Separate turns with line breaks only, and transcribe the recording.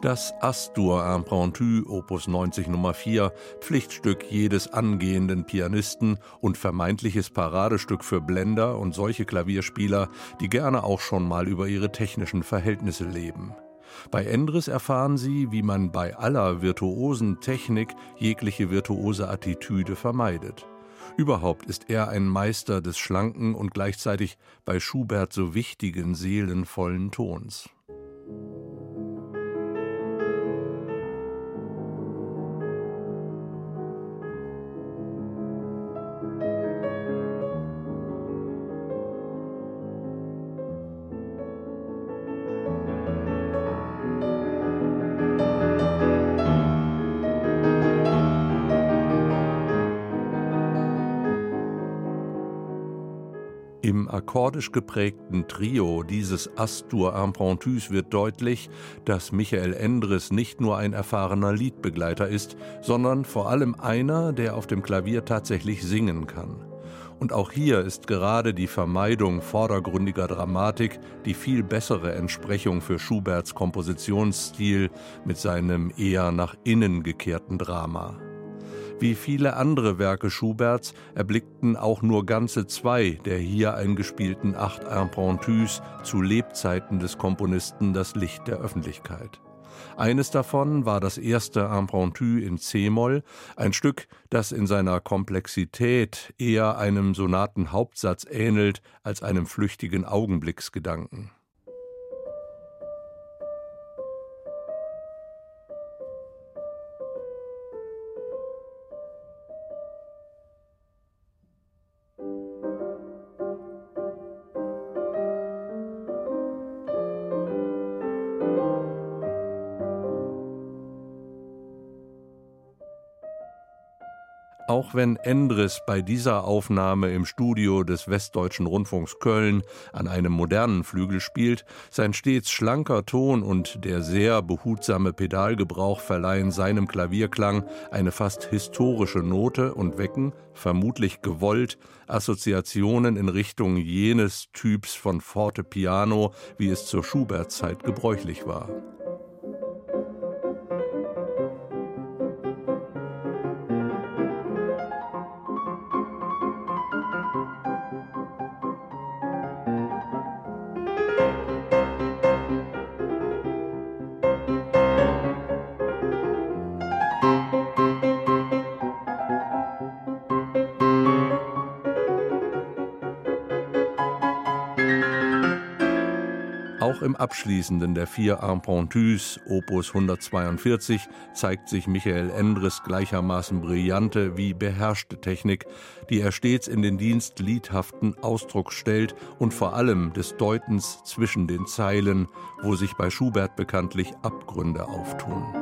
Das Astur Impromptu Opus 90 Nummer 4, Pflichtstück jedes angehenden Pianisten und vermeintliches Paradestück für Blender und solche Klavierspieler, die gerne auch schon mal über ihre technischen Verhältnisse leben. Bei Endres erfahren Sie, wie man bei aller virtuosen Technik jegliche virtuose Attitüde vermeidet. Überhaupt ist er ein Meister des schlanken und gleichzeitig bei Schubert so wichtigen seelenvollen Tons. Akkordisch geprägten Trio dieses Astur Impromptus wird deutlich, dass Michael Endres nicht nur ein erfahrener Liedbegleiter ist, sondern vor allem einer, der auf dem Klavier tatsächlich singen kann. Und auch hier ist gerade die Vermeidung vordergründiger Dramatik die viel bessere Entsprechung für Schuberts Kompositionsstil mit seinem eher nach innen gekehrten Drama. Wie viele andere Werke Schuberts erblickten auch nur ganze zwei der hier eingespielten acht Impromptus zu Lebzeiten des Komponisten das Licht der Öffentlichkeit. Eines davon war das erste Impromptu in C-Moll, ein Stück, das in seiner Komplexität eher einem Sonatenhauptsatz ähnelt als einem flüchtigen Augenblicksgedanken. Auch wenn Endres bei dieser Aufnahme im Studio des Westdeutschen Rundfunks Köln an einem modernen Flügel spielt, sein stets schlanker Ton und der sehr behutsame Pedalgebrauch verleihen seinem Klavierklang eine fast historische Note und wecken, vermutlich gewollt, Assoziationen in Richtung jenes Typs von Forte Piano, wie es zur Schubert-Zeit gebräuchlich war. Auch im abschließenden der vier Impromptus, Opus 142, zeigt sich Michael Endres gleichermaßen brillante wie beherrschte Technik, die er stets in den Dienst liedhaften Ausdrucks stellt und vor allem des Deutens zwischen den Zeilen, wo sich bei Schubert bekanntlich Abgründe auftun.